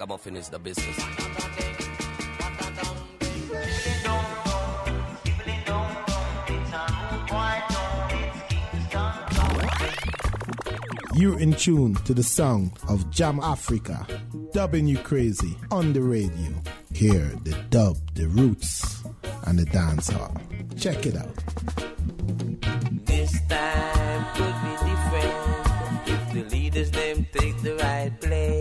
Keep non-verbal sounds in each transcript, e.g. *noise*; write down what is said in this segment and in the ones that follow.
ragamuffin is the business. You're in tune to the song of Jam Africa, dubbing you crazy on the radio. Hear the dub, the roots, and the dancehall. Check it out. This time could be different if the leaders them take the right place.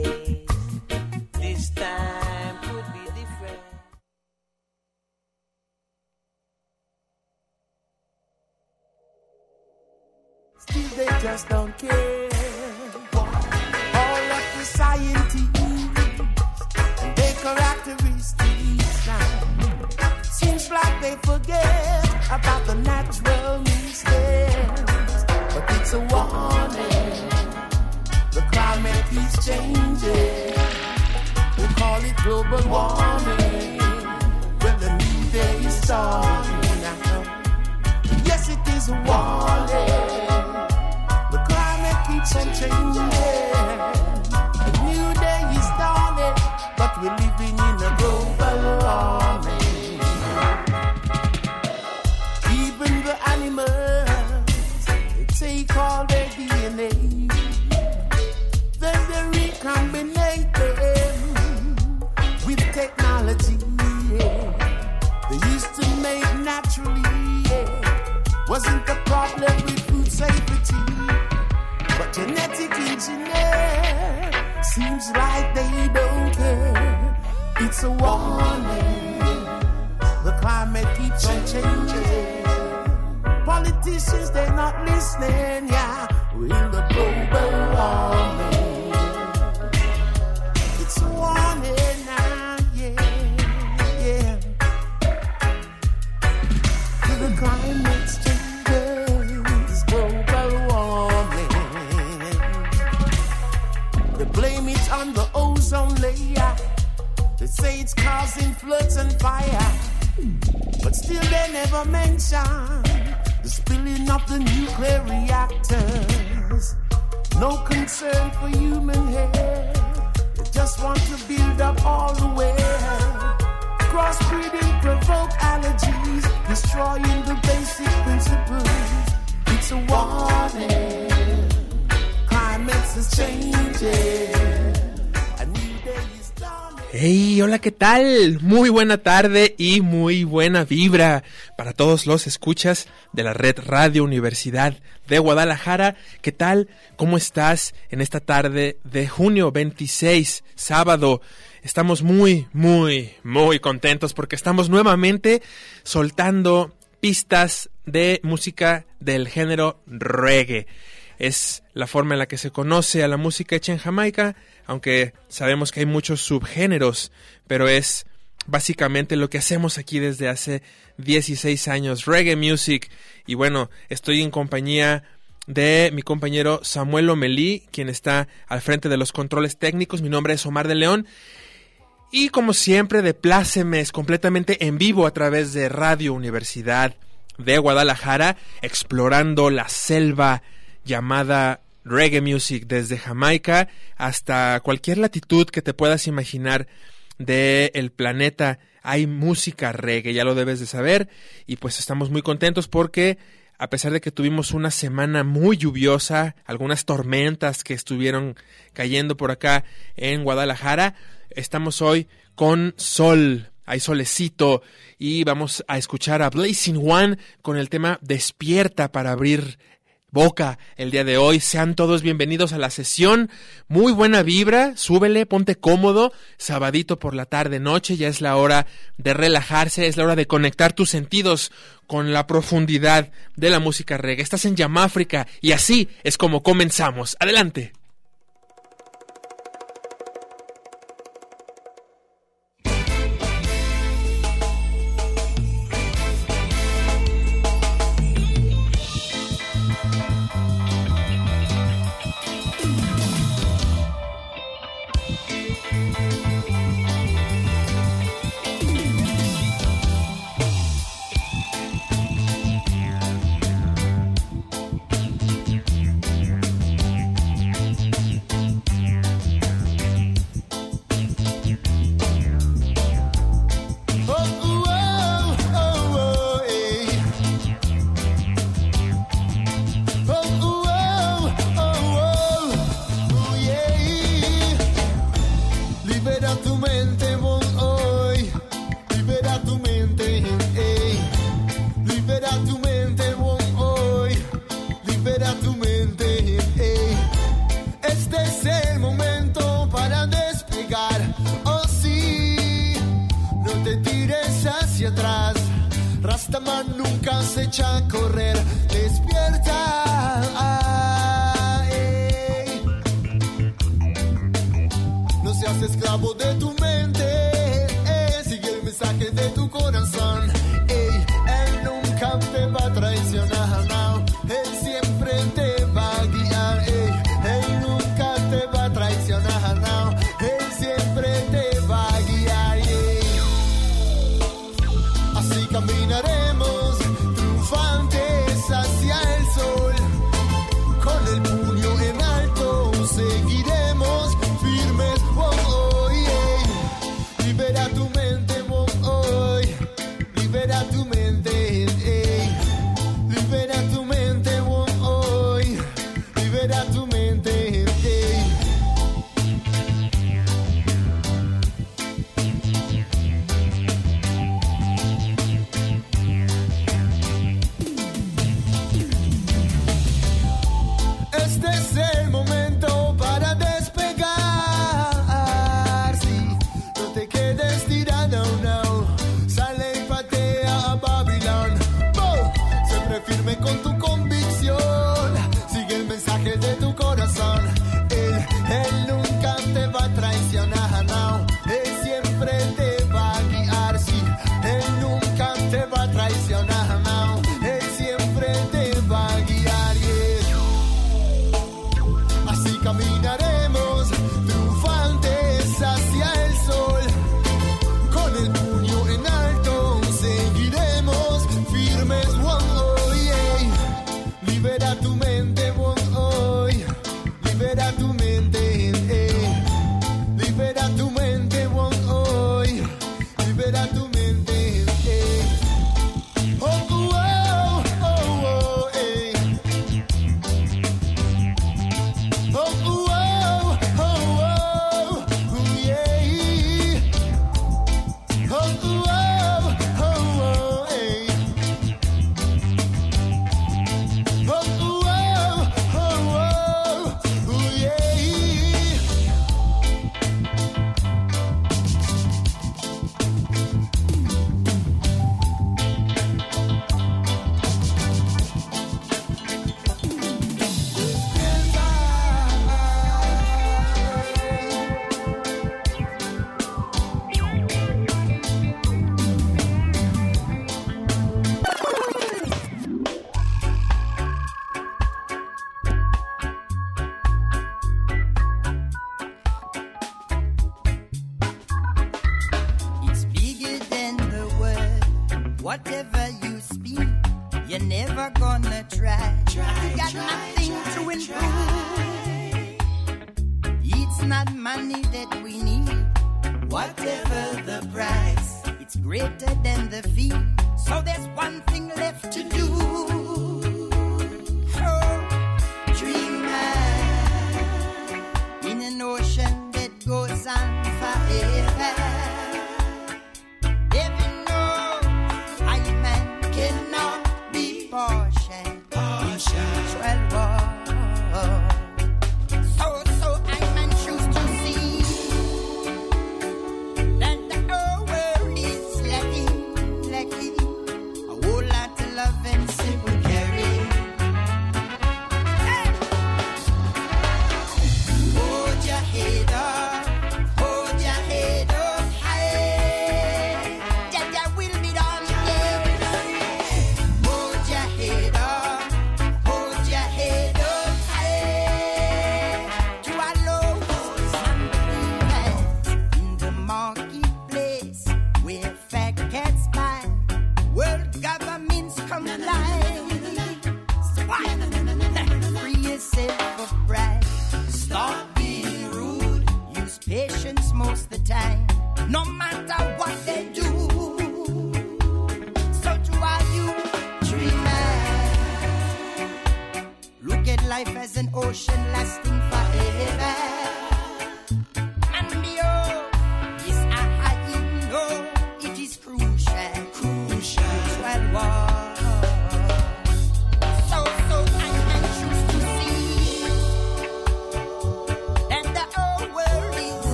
Wasn't the problem with food safety? But genetic engineer seems like they don't care. It's a warning. The climate keeps on changing. Politicians, they're not listening. Yeah, we're in the global warming. Say it's causing floods and fire. But still they never mention the spilling of the nuclear reactors. No concern for human health. They just want to build up all the way. Crossbreeding provoke allergies, destroying the basic principles. It's a warning. Climate is changing. Hey, hola, ¿qué tal? Muy buena tarde y muy buena vibra para todos los escuchas de la red Radio Universidad de Guadalajara. ¿Qué tal? ¿Cómo estás en esta tarde de junio 26, sábado? Estamos muy, muy, muy contentos porque estamos nuevamente soltando pistas de música del género reggae. Es la forma en la que se conoce a la música hecha en Jamaica, aunque sabemos que hay muchos subgéneros, pero es básicamente lo que hacemos aquí desde hace 16 años, reggae music. Y bueno, estoy en compañía de mi compañero Samuel Omelí, quien está al frente de los controles técnicos. Mi nombre es Omar de León. Y como siempre, de plácemes completamente en vivo a través de Radio Universidad de Guadalajara, explorando la selva llamada reggae music desde Jamaica hasta cualquier latitud que te puedas imaginar del el planeta. Hay música reggae, ya lo debes de saber. Y pues estamos muy contentos porque a pesar de que tuvimos una semana muy lluviosa, algunas tormentas que estuvieron cayendo por acá en Guadalajara, estamos hoy con sol, hay solecito y vamos a escuchar a Blazing One con el tema Despierta para abrir boca el día de hoy. Sean todos bienvenidos a la sesión. Muy buena vibra, súbele, ponte cómodo. Sabadito por la tarde, noche, ya es la hora de relajarse, es la hora de conectar tus sentidos con la profundidad de la música reggae. Estás en Yamáfrica y así es como comenzamos. Adelante.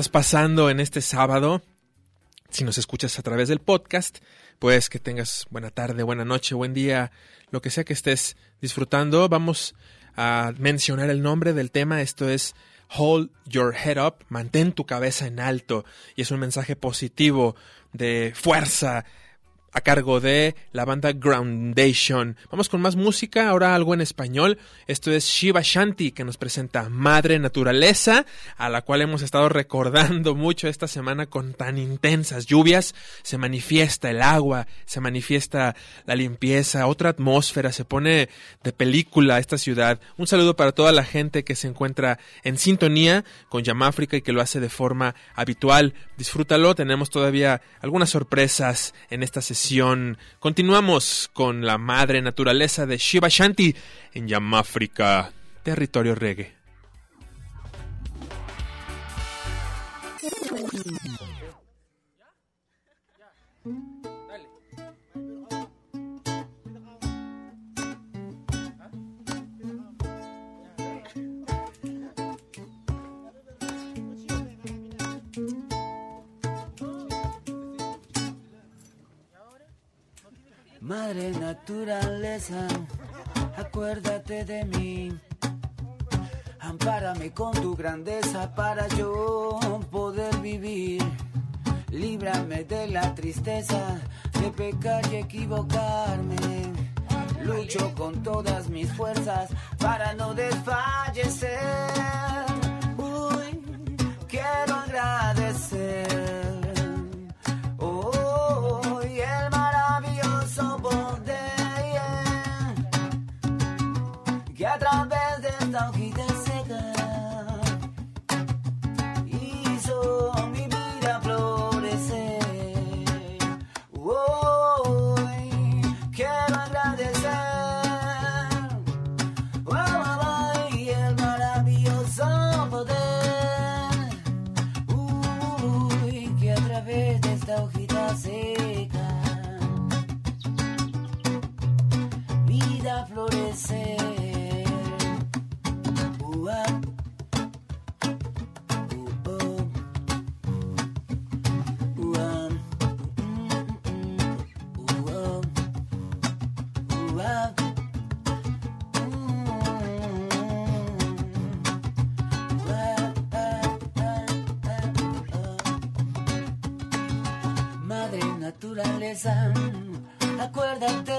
Estás pasando en este sábado? Si nos escuchas a través del podcast, pues que tengas buena tarde, buena noche, buen día, lo que sea que estés disfrutando. Vamos a mencionar el nombre del tema. Esto es Hold Your Head Up, mantén tu cabeza en alto. Y es un mensaje positivo de fuerza a cargo de la banda Groundation. Vamos con más música, ahora algo en español. Esto es Shiva Shanti que nos presenta Madre Naturaleza, a la cual hemos estado recordando mucho esta semana con tan intensas lluvias. Se manifiesta el agua, se manifiesta la limpieza, otra atmósfera, se pone de película esta ciudad. Un saludo para toda la gente que se encuentra en sintonía con Yamáfrica y que lo hace de forma habitual. Disfrútalo, tenemos todavía algunas sorpresas en esta sesión. Continuamos con la madre naturaleza de Shiva Shanti en Yamáfrica, territorio reggae. Madre naturaleza, acuérdate de mí. Ampárame con tu grandeza para yo poder vivir. Líbrame de la tristeza de pecar y equivocarme. Lucho con todas mis fuerzas para no desfallecer. Uy, quiero agradecer. Naturaleza, acuérdate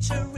to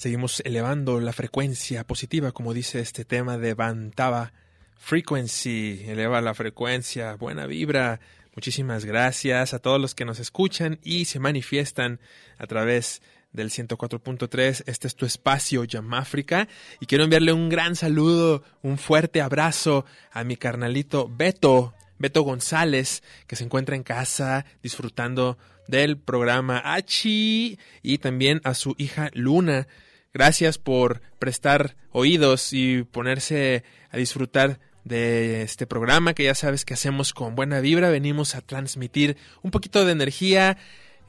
Seguimos elevando la frecuencia positiva, como dice este tema de Bantaba. Frequency, eleva la frecuencia, buena vibra. Muchísimas gracias a todos los que nos escuchan y se manifiestan a través del 104.3. Este es tu espacio, Yamáfrica. Y quiero enviarle un gran saludo, un fuerte abrazo a mi carnalito Beto, Beto González, que se encuentra en casa disfrutando del programa Achi y también a su hija Luna. Gracias por prestar oídos y ponerse a disfrutar de este programa que ya sabes que hacemos con buena vibra. Venimos a transmitir un poquito de energía,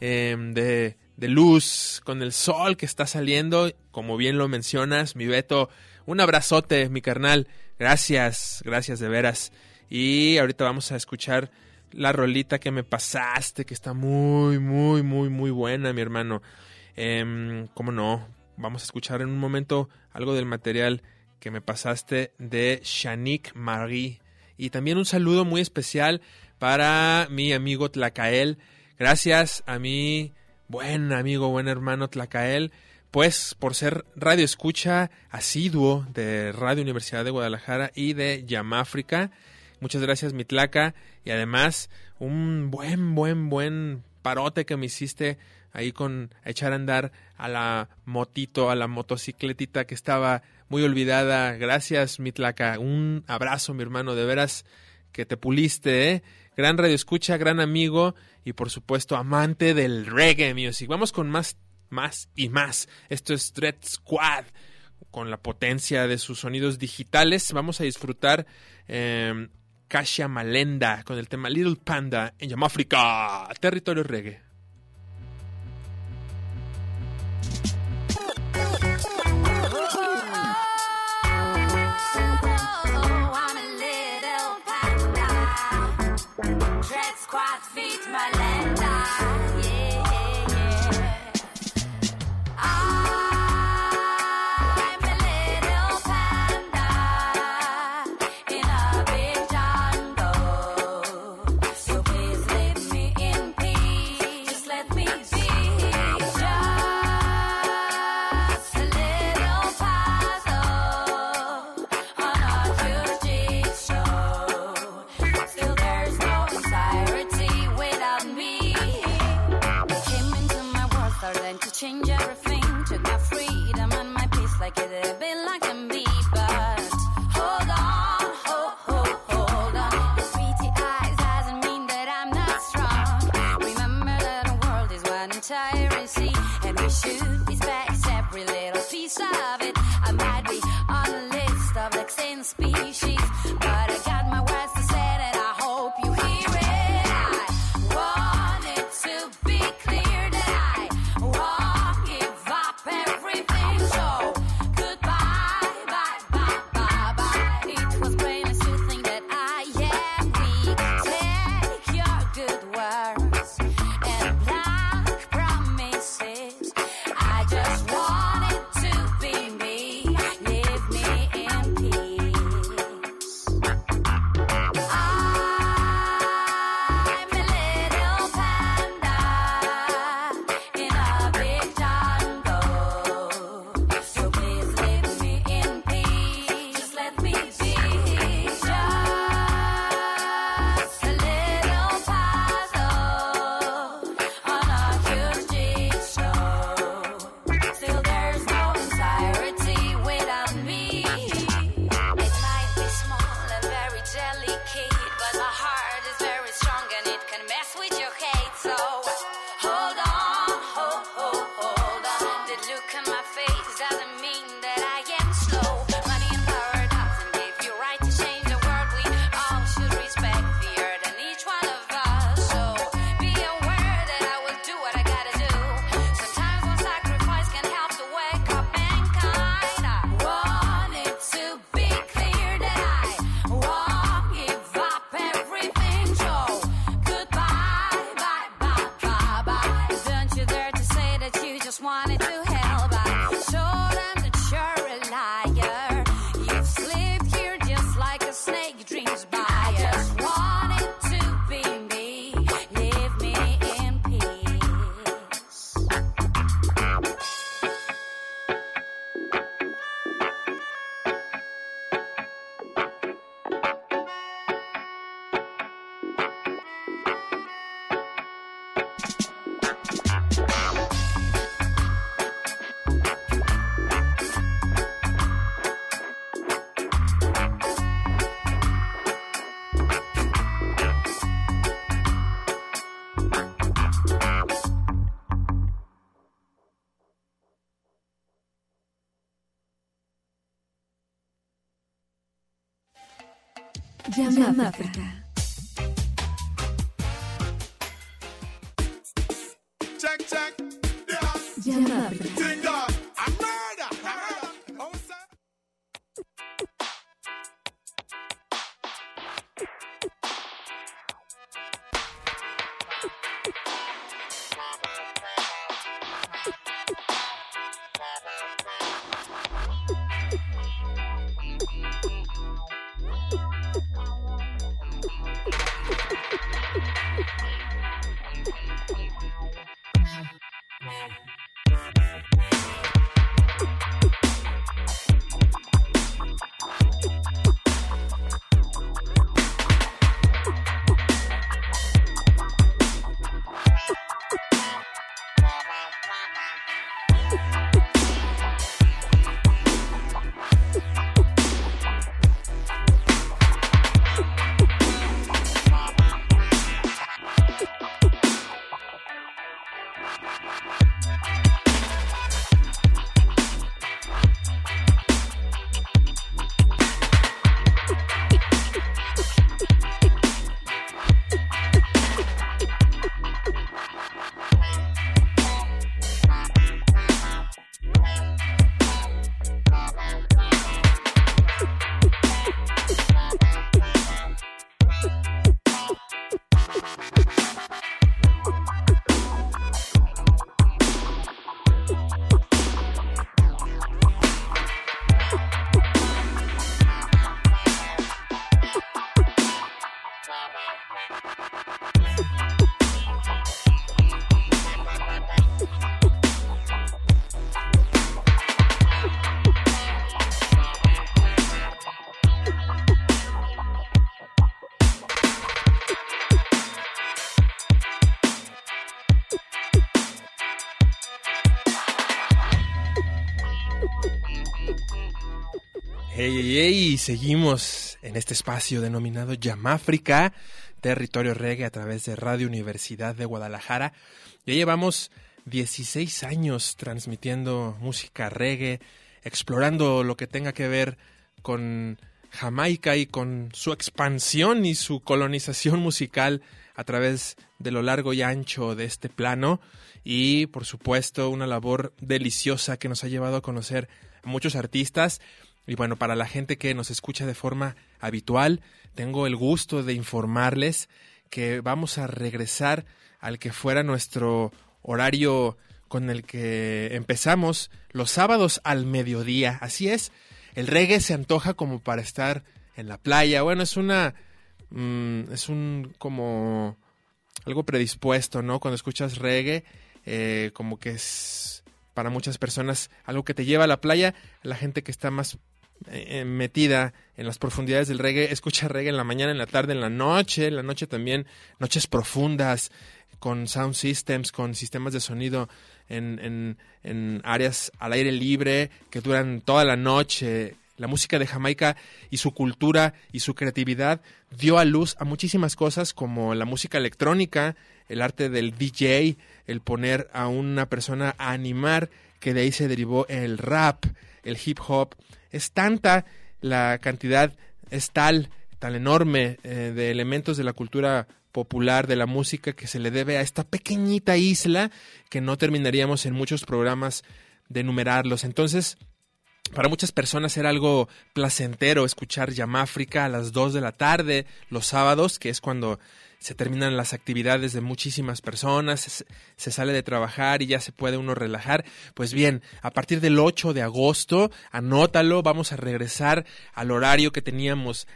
eh, de, de luz con el sol que está saliendo. Como bien lo mencionas, mi Beto, un abrazote, mi carnal. Gracias, gracias de veras. Y ahorita vamos a escuchar la rolita que me pasaste, que está muy, muy, muy, muy buena, mi hermano. Eh, ¿Cómo no? Vamos a escuchar en un momento algo del material que me pasaste de Shanique Marie. Y también un saludo muy especial para mi amigo Tlacael. Gracias a mi buen amigo, buen hermano Tlacael, pues por ser radio escucha asiduo de Radio Universidad de Guadalajara y de Yamáfrica. Muchas gracias, mi Tlaca. Y además, un buen, buen, buen parote que me hiciste ahí con echar a andar a la motito, a la motocicletita que estaba muy olvidada. Gracias, Mitlaca. Un abrazo, mi hermano, de veras que te puliste, ¿eh? Gran radio escucha, gran amigo y por supuesto amante del reggae music. Vamos con más, más y más. Esto es Dread Squad. Con la potencia de sus sonidos digitales, vamos a disfrutar eh, Kasia Malenda con el tema Little Panda en Yamáfrica, territorio reggae. Jam Afrika. Hey, seguimos en este espacio denominado Yamáfrica, territorio reggae a través de Radio Universidad de Guadalajara. Ya llevamos 16 años transmitiendo música reggae, explorando lo que tenga que ver con Jamaica y con su expansión y su colonización musical a través de lo largo y ancho de este plano y por supuesto una labor deliciosa que nos ha llevado a conocer muchos artistas y bueno, para la gente que nos escucha de forma habitual, tengo el gusto de informarles que vamos a regresar al que fuera nuestro horario con el que empezamos los sábados al mediodía. Así es, el reggae se antoja como para estar en la playa. Bueno, es una... mm, es un como algo predispuesto, ¿no? Cuando escuchas reggae, eh, como que es para muchas personas algo que te lleva a la playa. La gente que está más eh, metida en las profundidades del reggae, escucha reggae en la mañana, en la tarde, en la noche, en la noche también, noches profundas, con sound systems, con sistemas de sonido en, en, en áreas al aire libre que duran toda la noche. La música de Jamaica y su cultura y su creatividad dio a luz a muchísimas cosas como la música electrónica, el arte del DJ, el poner a una persona a animar, que de ahí se derivó el rap, el hip hop. Es tanta la cantidad, es tal, tan enorme eh, de elementos de la cultura popular de la música que se le debe a esta pequeñita isla que no terminaríamos en muchos programas de enumerarlos. Entonces, para muchas personas era algo placentero escuchar Yamáfrica a las 2 de la tarde los sábados, que es cuando se terminan las actividades de muchísimas personas, se, sale de trabajar y ya se puede uno relajar. Pues bien, a partir del 8 de agosto, anótalo, vamos a regresar al horario que teníamos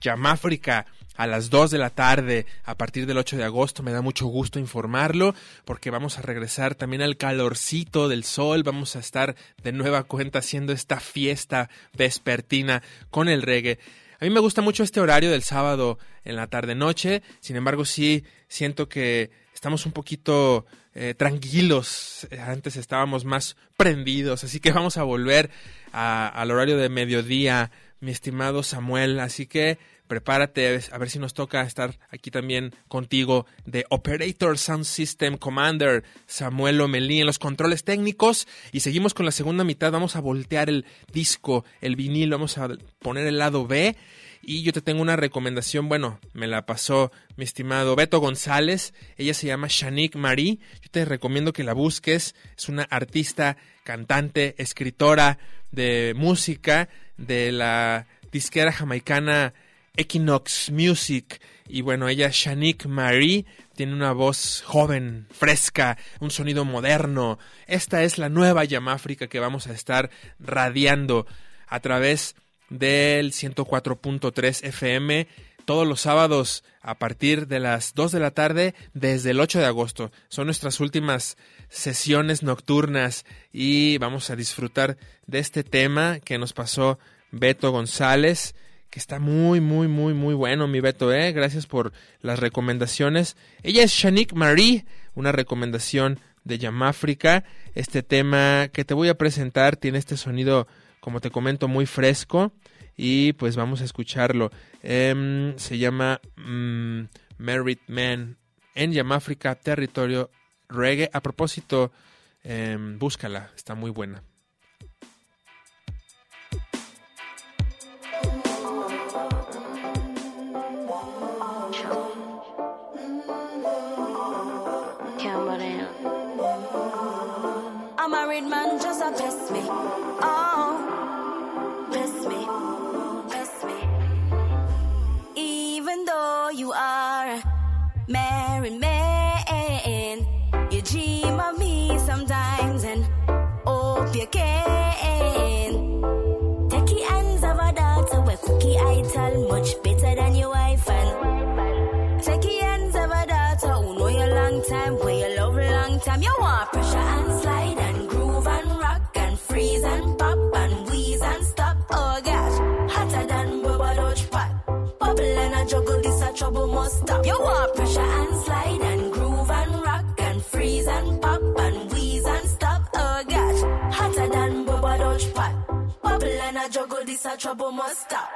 Yamáfrica a las 2 de la tarde a partir del 8 de agosto. Me da mucho gusto informarlo porque vamos a regresar también al calorcito del sol. Vamos a estar de nueva cuenta haciendo esta fiesta vespertina con el reggae. A mí me gusta mucho este horario del sábado en la tarde-noche. Sin embargo, sí siento que estamos un poquito eh, tranquilos. Antes estábamos más prendidos. Así que *laughs* vamos a volver al horario de mediodía, mi estimado Samuel. Así que prepárate a ver si nos toca estar aquí también contigo de Operator Sound System Commander Samuel Omelí en los controles técnicos. Y seguimos con la segunda mitad. Vamos a voltear el disco el vinilo vamos a poner el lado B. Y yo te tengo una recomendación, bueno, me la pasó mi estimado Beto González, ella se llama Shanique Marie, yo te recomiendo que la busques, es una artista, cantante, escritora de música de la disquera jamaicana Equinox Music. Y bueno, ella, Shanique Marie, tiene una voz joven, fresca, un sonido moderno. Esta es la nueva Yamáfrica que vamos a estar radiando a través del 104.3 FM todos los sábados a partir de las 2 de la tarde desde el 8 de agosto. Son nuestras últimas sesiones nocturnas y vamos a disfrutar de este tema que nos pasó Beto González que está muy, muy, muy, muy bueno, mi Beto, ¿eh? Gracias por las recomendaciones. Ella es Shanique Marie, una recomendación de Yamáfrica. Este tema que te voy a presentar tiene este sonido, como te comento, muy fresco. Y pues vamos a escucharlo. Em, se llama mm, Merit Man en Yamáfrica, territorio reggae. A propósito, em, búscala, está muy buena. A married man just a test me. Oh, test me, test me. Even though you are married man, you dream of me sometimes and hope you can. Trouble must stop.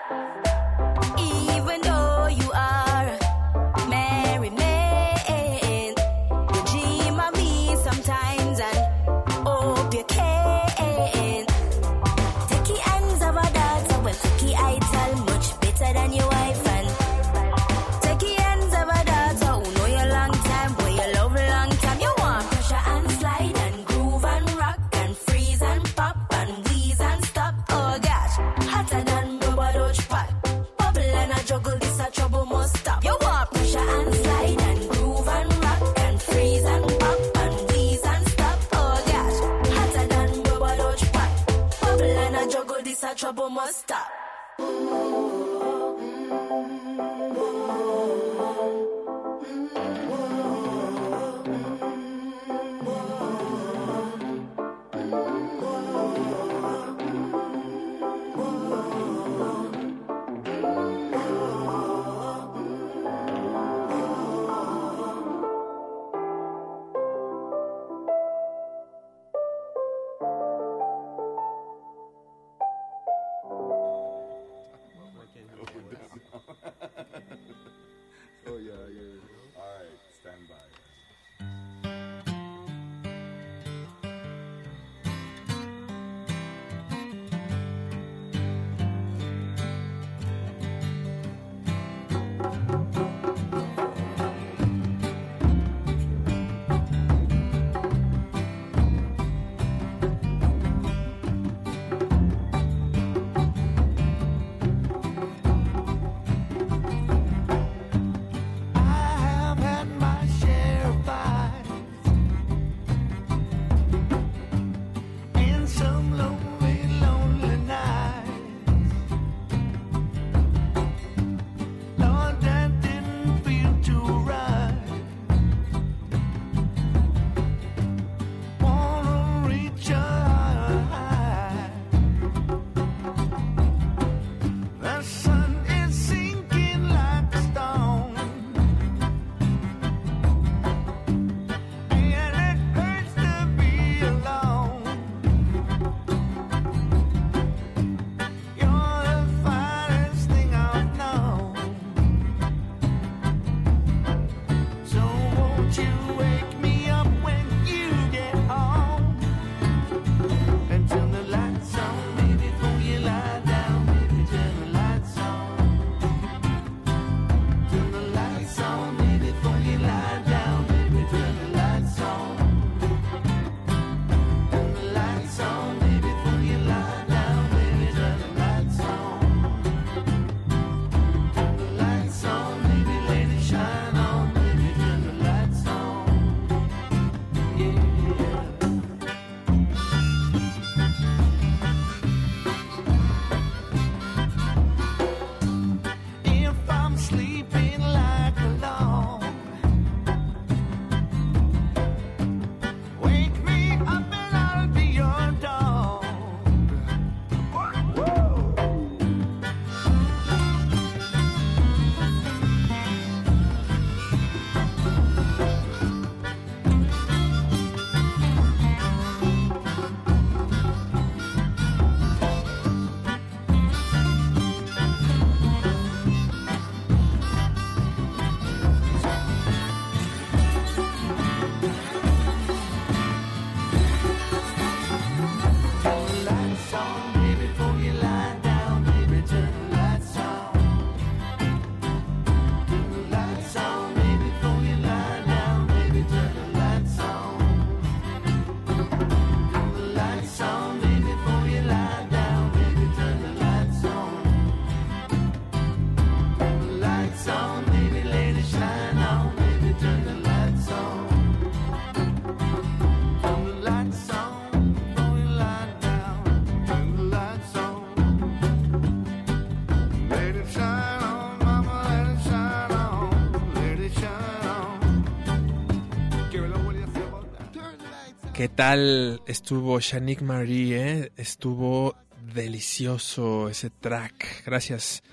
Tal estuvo Shanique Marie? eh? Estuvo delicioso ese track. Gracias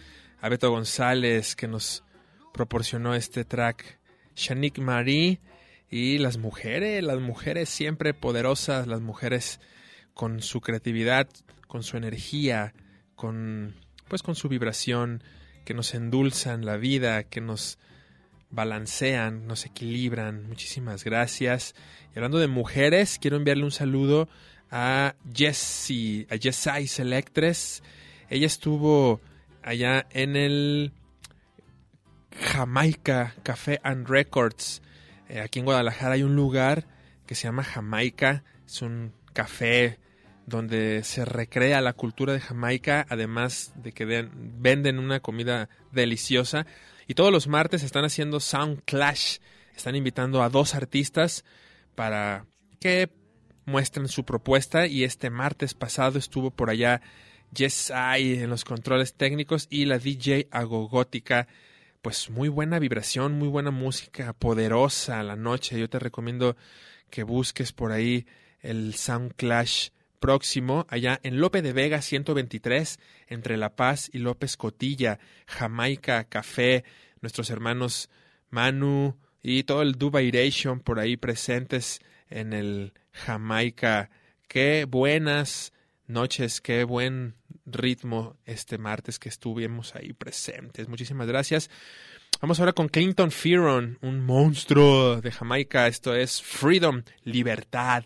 a Beto González que nos proporcionó este track. Shanique Marie y las mujeres, las mujeres siempre poderosas, las mujeres con su creatividad, con su energía, con pues con su vibración, que nos endulzan la vida, que nos balancean, nos equilibran. Muchísimas gracias. Y hablando de mujeres, quiero enviarle un saludo a Jessie, a Jessai Selectres. Ella estuvo allá en el Jamaica Café and Records. Eh, aquí en Guadalajara hay un lugar que se llama Jamaica. Es un café donde se recrea la cultura de Jamaica, además de que den- venden una comida deliciosa. Y todos los martes están haciendo Sound Clash. Están invitando a dos artistas para que muestren su propuesta. Y este martes pasado estuvo por allá Yes I en los controles técnicos y la DJ Agogótica. Pues muy buena vibración, muy buena música, poderosa la noche. Yo te recomiendo que busques por ahí el Sound Clash próximo, allá en Lope de Vega 123, entre La Paz y López Cotilla, Jamaica, Café, nuestros hermanos Manu y todo el Dubairation por ahí presentes en el Jamaica. Qué buenas noches, qué buen ritmo este martes que estuvimos ahí presentes. Muchísimas gracias. Vamos ahora con Clinton Fearon, un monstruo de Jamaica. Esto es Freedom, libertad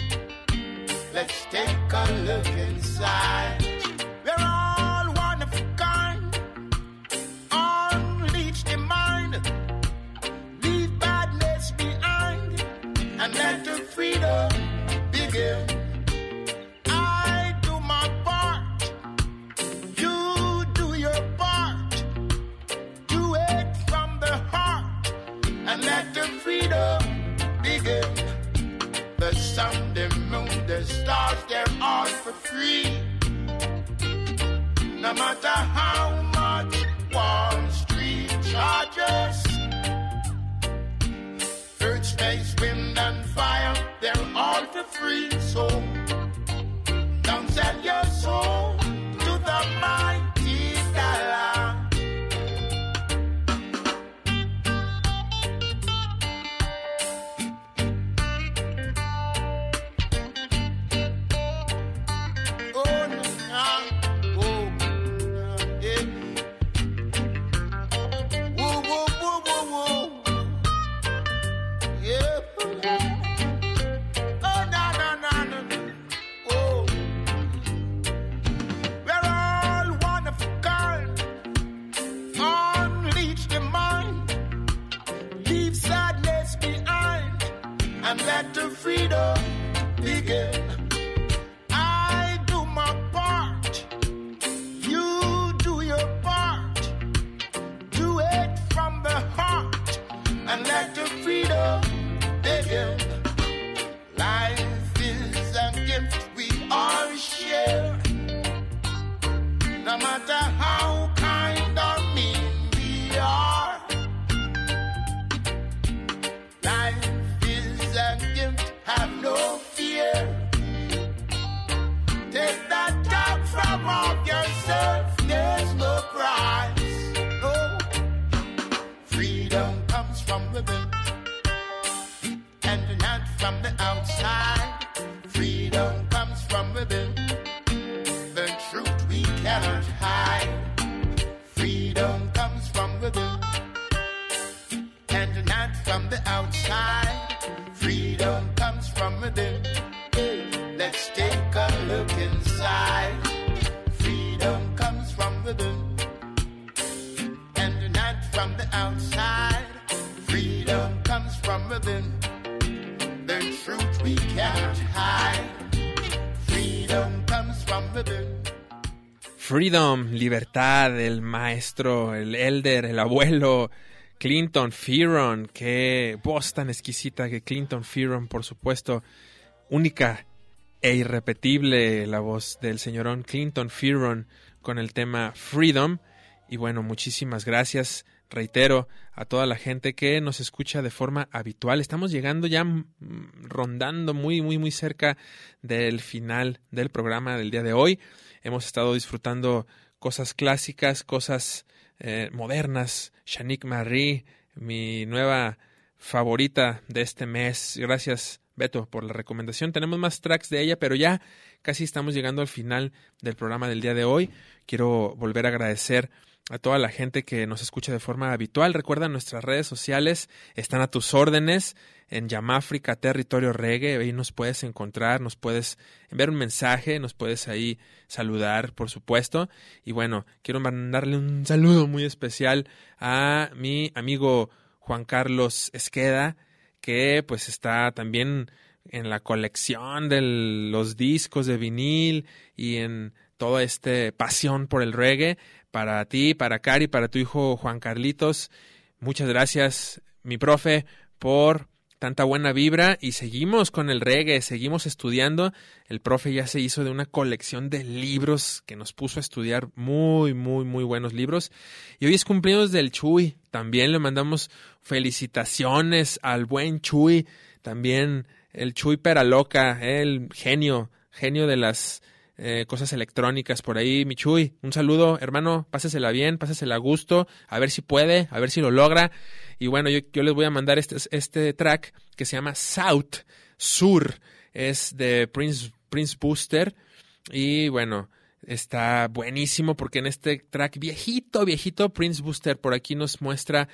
look inside. For free. No matter how much Wall Street charges. Earth, space, wind, Freedom, libertad, el maestro, el elder, el abuelo, Clinton Fearon, qué voz tan exquisita que Clinton Fearon, por supuesto, única e irrepetible la voz del señorón Clinton Fearon con el tema Freedom. Y bueno, muchísimas gracias, reitero, a toda la gente que nos escucha de forma habitual. Estamos llegando ya mm, rondando muy, muy, muy cerca del final del programa del día de hoy. Hemos estado disfrutando cosas clásicas, cosas eh, modernas. Shanique Marie, mi nueva favorita de este mes. Gracias, Beto, por la recomendación. Tenemos más tracks de ella, pero ya casi estamos llegando al final del programa del día de hoy. Quiero volver a agradecer a toda la gente que nos escucha de forma habitual. Recuerda, nuestras redes sociales están a tus órdenes en Yamáfrica Territorio Reggae. Ahí nos puedes encontrar, nos puedes enviar un mensaje, nos puedes ahí saludar, por supuesto. Y bueno, quiero mandarle un saludo muy especial a mi amigo Juan Carlos Esqueda, que pues está también en la colección de los discos de vinil y en toda esta pasión por el reggae. Para ti, para Cari, para tu hijo Juan Carlitos, muchas gracias, mi profe, por tanta buena vibra y seguimos con el reggae, seguimos estudiando. El profe ya se hizo de una colección de libros que nos puso a estudiar muy, muy, muy buenos libros. Y hoy es cumpleaños del Chuy. También le mandamos felicitaciones al buen Chuy. También el Chuy Peraloca, el genio, genio de las eh, cosas electrónicas por ahí, mi Chuy. Un saludo, hermano, pásesela bien, pásesela a gusto, a ver si puede, a ver si lo logra. Y bueno, yo, yo les voy a mandar este, este track que se llama South, Sur, es de Prince, Prince Booster. Y bueno, está buenísimo porque en este track viejito, viejito, Prince Booster por aquí nos muestra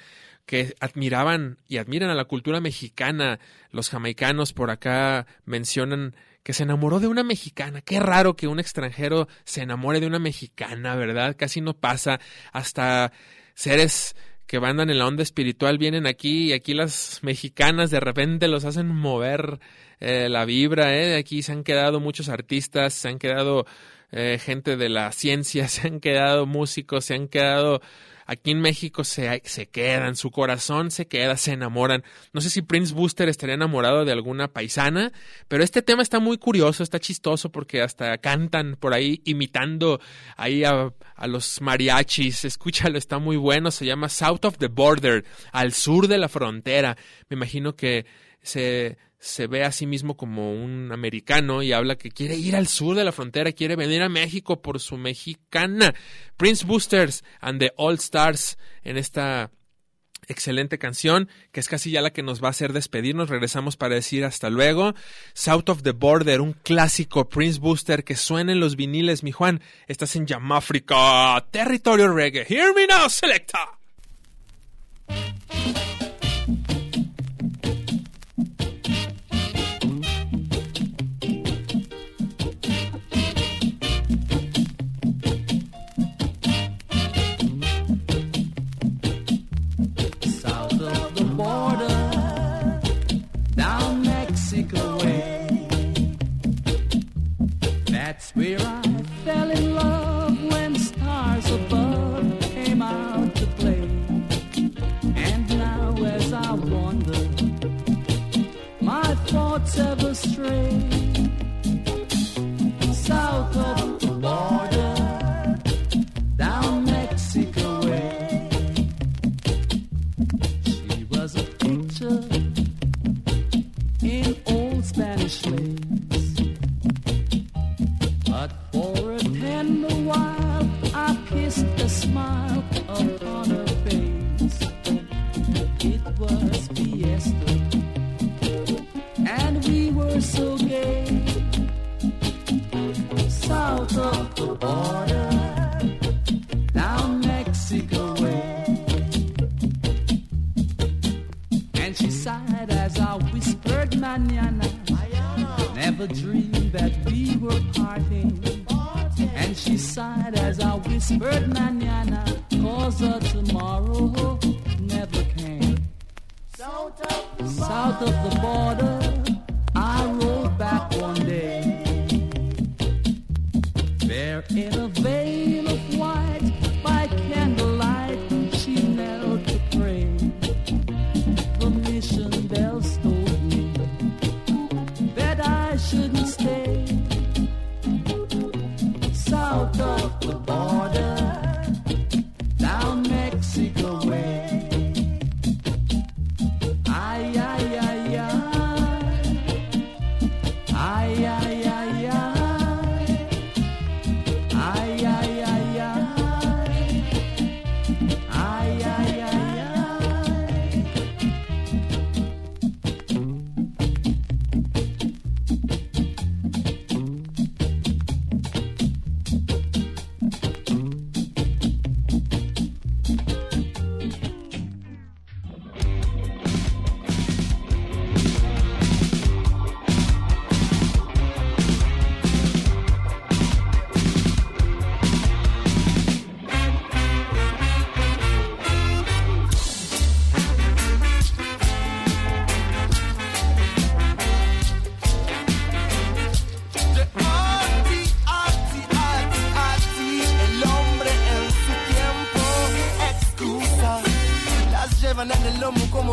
que admiraban y admiran a la cultura mexicana. Los jamaicanos por acá mencionan que se enamoró de una mexicana. Qué raro que un extranjero se enamore de una mexicana, ¿verdad? Casi no pasa. Hasta seres que andan en la onda espiritual vienen aquí y aquí las mexicanas de repente los hacen mover eh, la vibra, ¿eh? Aquí se han quedado muchos artistas, se han quedado eh, gente de la ciencia, *laughs* se han quedado músicos, se han quedado aquí en México se, se quedan, su corazón se queda, se enamoran. No sé si Prince Booster estaría enamorado de alguna paisana, pero este tema está muy curioso, está chistoso porque hasta cantan por ahí imitando ahí a, a los mariachis. Escúchalo, está muy bueno, se llama South of the Border, al sur de la frontera. Me imagino que se se ve a sí mismo como un americano y habla que quiere ir al sur de la frontera, quiere venir a México por su mexicana. Prince Boosters and the All Stars en esta excelente canción, que es casi ya la que nos va a hacer despedirnos. Regresamos para decir hasta luego. South of the Border, un clásico Prince Booster que suena en los viniles, mi Juan. Estás en Yamáfrica, territorio reggae. Hear me now, selecta. That's where I Yeah.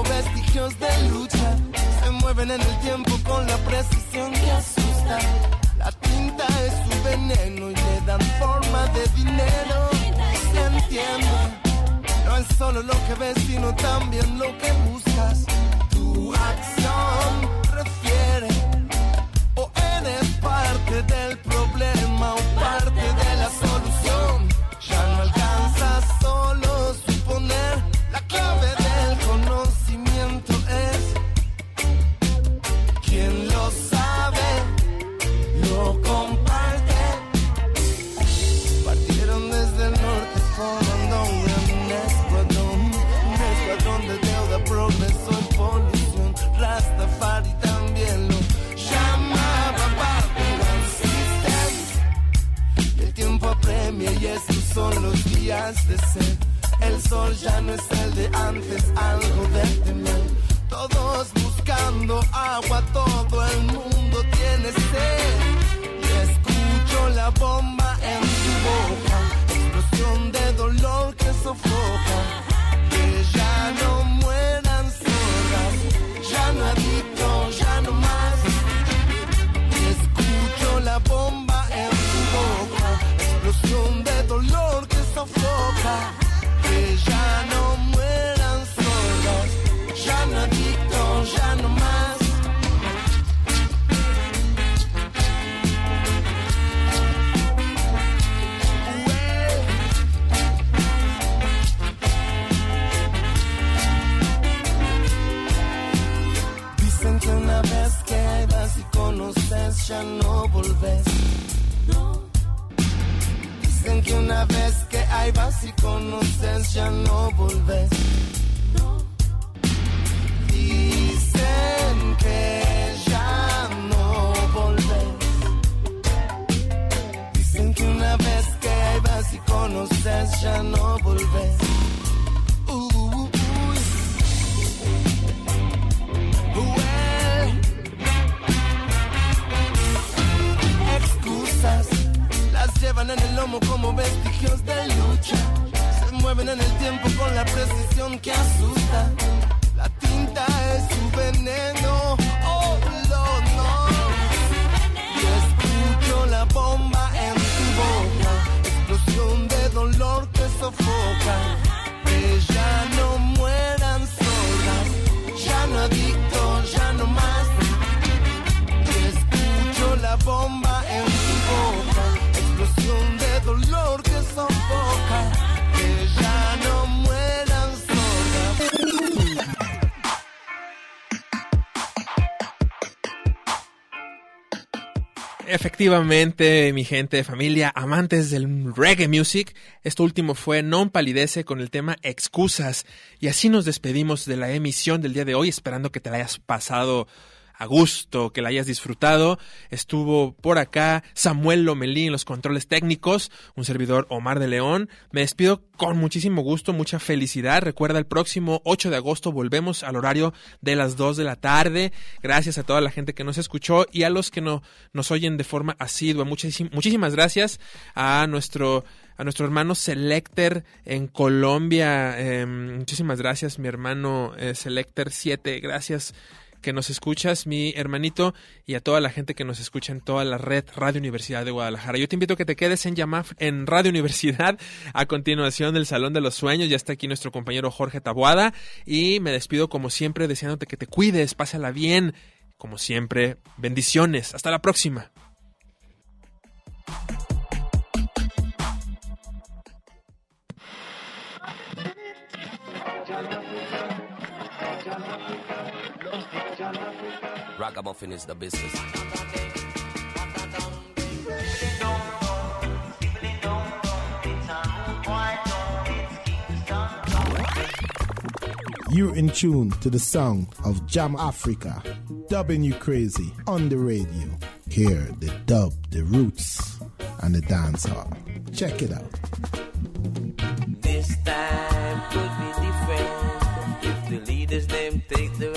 Vestigios de lucha se mueven en el tiempo con la precisión que asusta. La tinta es su veneno y le dan forma de dinero. Se entiende, no es solo lo que ves, sino también lo que buscas. Tu acción El sol ya no es el de antes, algo de temer. Todos buscando agua, todo el mundo tiene sed. Y escucho la bomba Efectivamente, mi gente, familia, amantes del reggae music, esto último fue Non Palidece con el tema Excusas. Y así nos despedimos de la emisión del día de hoy, esperando que te la hayas pasado a gusto, que la hayas disfrutado. Estuvo por acá Samuel Lomelí en los controles técnicos, un servidor Omar de León. Me despido con muchísimo gusto, mucha felicidad. Recuerda, el próximo 8 de agosto volvemos al horario de las 2 de la tarde. Gracias a toda la gente que nos escuchó y a los que no, nos oyen de forma asidua. Muchísim- muchísimas gracias a nuestro a nuestro hermano Selecter en Colombia. Eh, muchísimas gracias, mi hermano eh, Selecter 7. Gracias que nos escuchas, mi hermanito, y a toda la gente que nos escucha en toda la red Radio Universidad de Guadalajara. Yo te invito a que te quedes en Yamaf, en Radio Universidad, a continuación del Salón de los Sueños. Ya está aquí nuestro compañero Jorge Tabuada, y me despido como siempre, deseándote que te cuides, pásala bien. Como siempre, bendiciones. Hasta la próxima. Ragamuffin is the business. You're in tune to the sound of Jam Africa, dubbing you crazy on the radio. Hear the dub, the roots, and the dance hall. Check it out. This time could be different if the leaders them take the